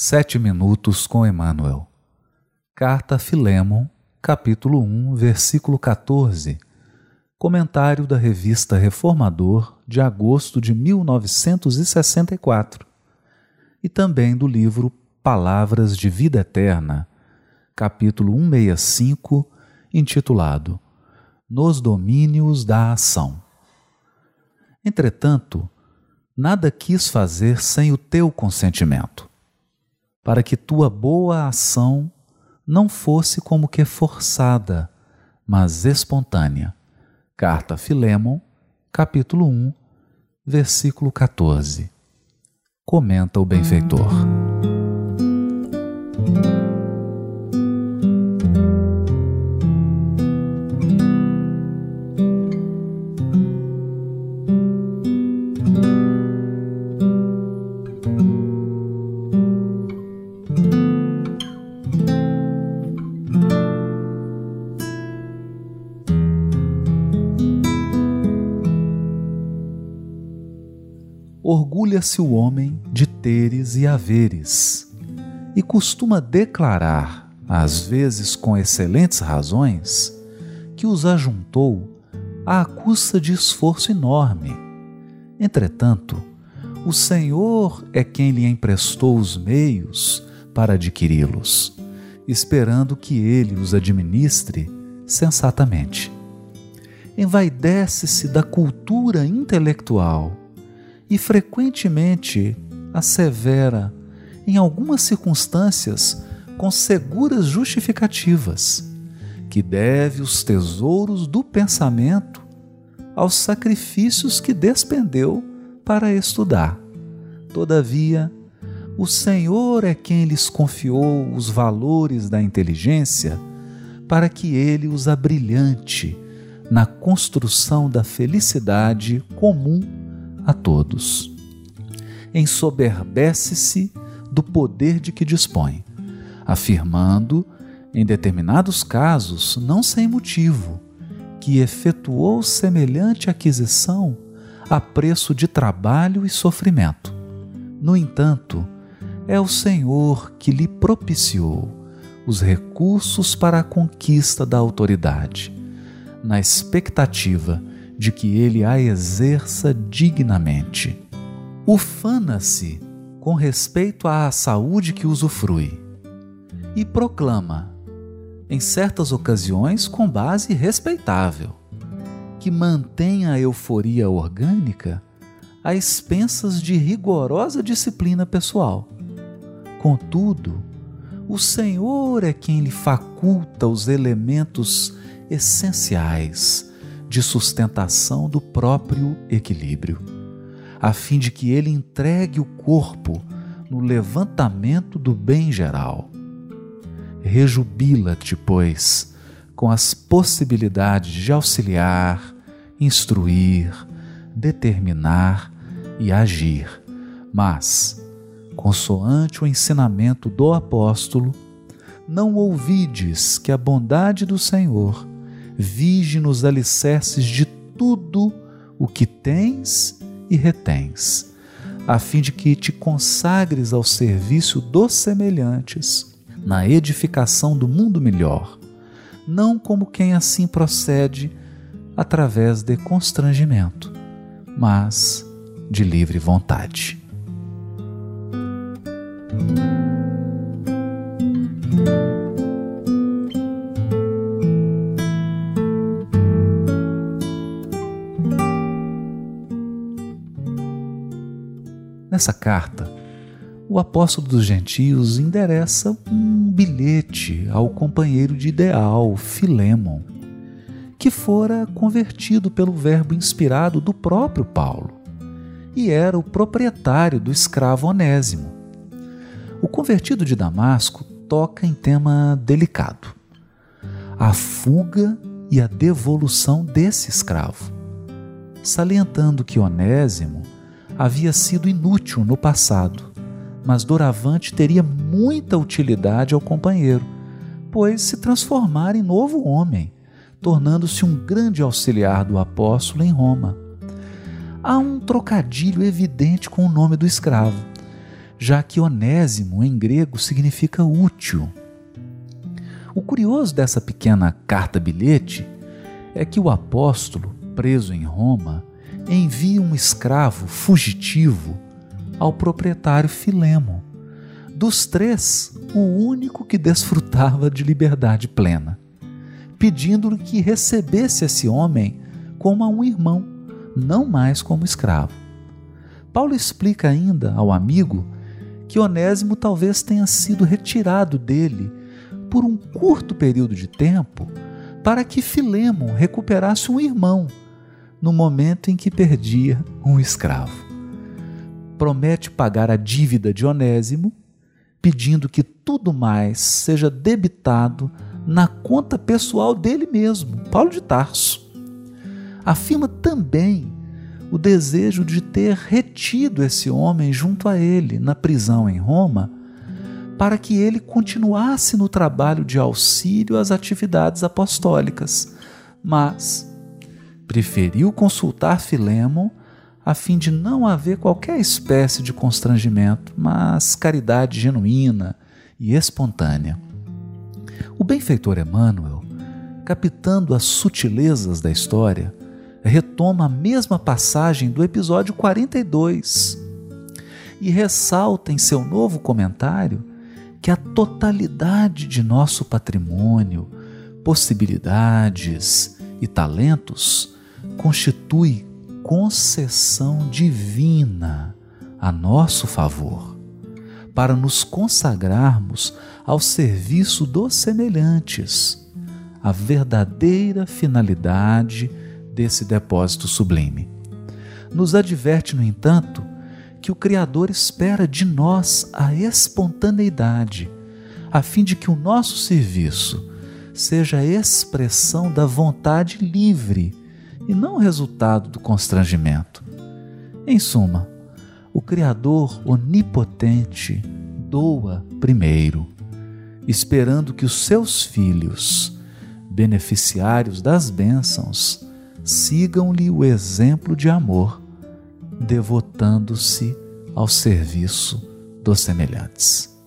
Sete Minutos com Emmanuel. Carta a Filemon, capítulo 1, versículo 14. Comentário da revista Reformador, de agosto de 1964. E também do livro Palavras de Vida Eterna, capítulo 165, intitulado Nos Domínios da Ação. Entretanto, nada quis fazer sem o teu consentimento para que tua boa ação não fosse como que forçada, mas espontânea. Carta a Filemon, capítulo 1, versículo 14. Comenta o benfeitor. Orgulha-se o homem de teres e haveres, e costuma declarar, às vezes com excelentes razões, que os ajuntou à custa de esforço enorme. Entretanto, o Senhor é quem lhe emprestou os meios para adquiri-los, esperando que ele os administre sensatamente. Envaidece-se da cultura intelectual e frequentemente assevera, em algumas circunstâncias, com seguras justificativas, que deve os tesouros do pensamento aos sacrifícios que despendeu para estudar. Todavia, o Senhor é quem lhes confiou os valores da inteligência para que ele os abrilhante na construção da felicidade comum a todos. Ensoberbece-se do poder de que dispõe, afirmando, em determinados casos, não sem motivo, que efetuou semelhante aquisição a preço de trabalho e sofrimento. No entanto, é o Senhor que lhe propiciou os recursos para a conquista da autoridade, na expectativa de que ele a exerça dignamente. Ufana-se com respeito à saúde que usufrui e proclama, em certas ocasiões com base respeitável, que mantém a euforia orgânica a expensas de rigorosa disciplina pessoal. Contudo, o Senhor é quem lhe faculta os elementos essenciais de sustentação do próprio equilíbrio, a fim de que ele entregue o corpo no levantamento do bem geral. Rejubila-te, pois, com as possibilidades de auxiliar, instruir, determinar e agir, mas, consoante o ensinamento do apóstolo, não ouvides que a bondade do Senhor vige nos alicerces de tudo o que tens e retens, a fim de que te consagres ao serviço dos semelhantes, na edificação do mundo melhor, não como quem assim procede através de constrangimento, mas de livre vontade. Nessa carta, o apóstolo dos gentios endereça um bilhete ao companheiro de ideal, Filemon, que fora convertido pelo verbo inspirado do próprio Paulo e era o proprietário do escravo Onésimo. O convertido de Damasco toca em tema delicado: a fuga e a devolução desse escravo, salientando que Onésimo havia sido inútil no passado, mas doravante teria muita utilidade ao companheiro, pois se transformara em novo homem, tornando-se um grande auxiliar do apóstolo em Roma. Há um trocadilho evidente com o nome do escravo, já que onésimo em grego significa útil. O curioso dessa pequena carta-bilhete é que o apóstolo, preso em Roma, envia um escravo fugitivo ao proprietário Filemo. Dos três, o único que desfrutava de liberdade plena, pedindo-lhe que recebesse esse homem como a um irmão, não mais como escravo. Paulo explica ainda ao amigo que Onésimo talvez tenha sido retirado dele por um curto período de tempo para que Filemo recuperasse um irmão no momento em que perdia um escravo. Promete pagar a dívida de Onésimo, pedindo que tudo mais seja debitado na conta pessoal dele mesmo, Paulo de Tarso. Afirma também o desejo de ter retido esse homem junto a ele na prisão em Roma, para que ele continuasse no trabalho de auxílio às atividades apostólicas, mas preferiu consultar Filemon a fim de não haver qualquer espécie de constrangimento, mas caridade genuína e espontânea. O benfeitor Emmanuel, captando as sutilezas da história, retoma a mesma passagem do episódio 42 e ressalta em seu novo comentário que a totalidade de nosso patrimônio, possibilidades e talentos constitui concessão divina a nosso favor, para nos consagrarmos ao serviço dos semelhantes, a verdadeira finalidade desse depósito sublime. Nos adverte, no entanto, que o Criador espera de nós a espontaneidade, a fim de que o nosso serviço seja a expressão da vontade livre e não resultado do constrangimento. Em suma, o Criador onipotente doa primeiro, esperando que os seus filhos, beneficiários das bênçãos, sigam-lhe o exemplo de amor, devotando-se ao serviço dos semelhantes.